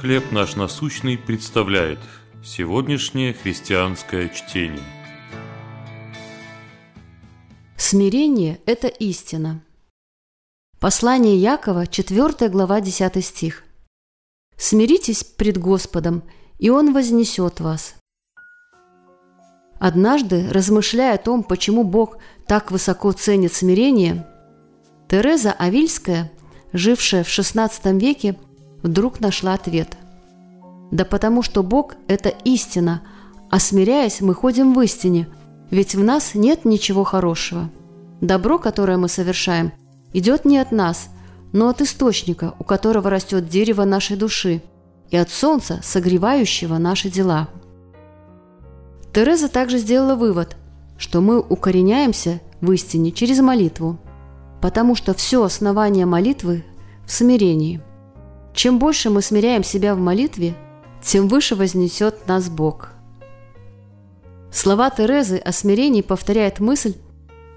«Хлеб наш насущный» представляет сегодняшнее христианское чтение. Смирение – это истина. Послание Якова, 4 глава, 10 стих. «Смиритесь пред Господом, и Он вознесет вас». Однажды, размышляя о том, почему Бог так высоко ценит смирение, Тереза Авильская, жившая в XVI веке, вдруг нашла ответ. Да потому что Бог – это истина, а смиряясь, мы ходим в истине, ведь в нас нет ничего хорошего. Добро, которое мы совершаем, идет не от нас, но от источника, у которого растет дерево нашей души, и от солнца, согревающего наши дела. Тереза также сделала вывод, что мы укореняемся в истине через молитву, потому что все основание молитвы в смирении – чем больше мы смиряем себя в молитве, тем выше вознесет нас Бог. Слова Терезы о смирении повторяет мысль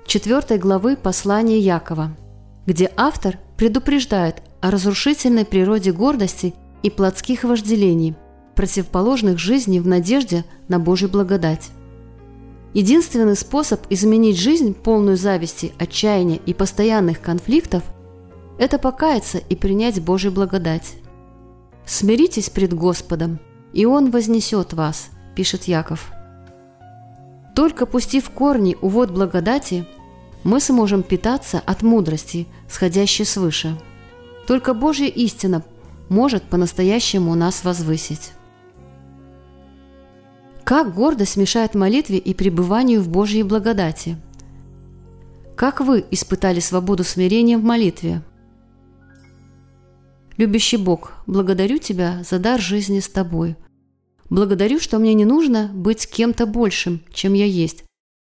4 главы послания Якова, где автор предупреждает о разрушительной природе гордости и плотских вожделений, противоположных жизни в надежде на Божью благодать. Единственный способ изменить жизнь, полную зависти, отчаяния и постоянных конфликтов – это покаяться и принять Божью благодать. «Смиритесь пред Господом, и Он вознесет вас», – пишет Яков. Только пустив корни у вод благодати, мы сможем питаться от мудрости, сходящей свыше. Только Божья истина может по-настоящему нас возвысить. Как гордость мешает молитве и пребыванию в Божьей благодати? Как вы испытали свободу смирения в молитве? Любящий Бог, благодарю Тебя за дар жизни с Тобой. Благодарю, что мне не нужно быть кем-то большим, чем я есть.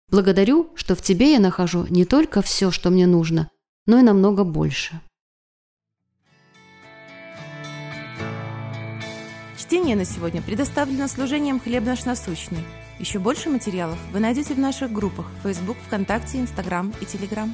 Благодарю, что в Тебе я нахожу не только все, что мне нужно, но и намного больше. Чтение на сегодня предоставлено служением «Хлеб наш насущный». Еще больше материалов вы найдете в наших группах Facebook, ВКонтакте, Инстаграм и Телеграм.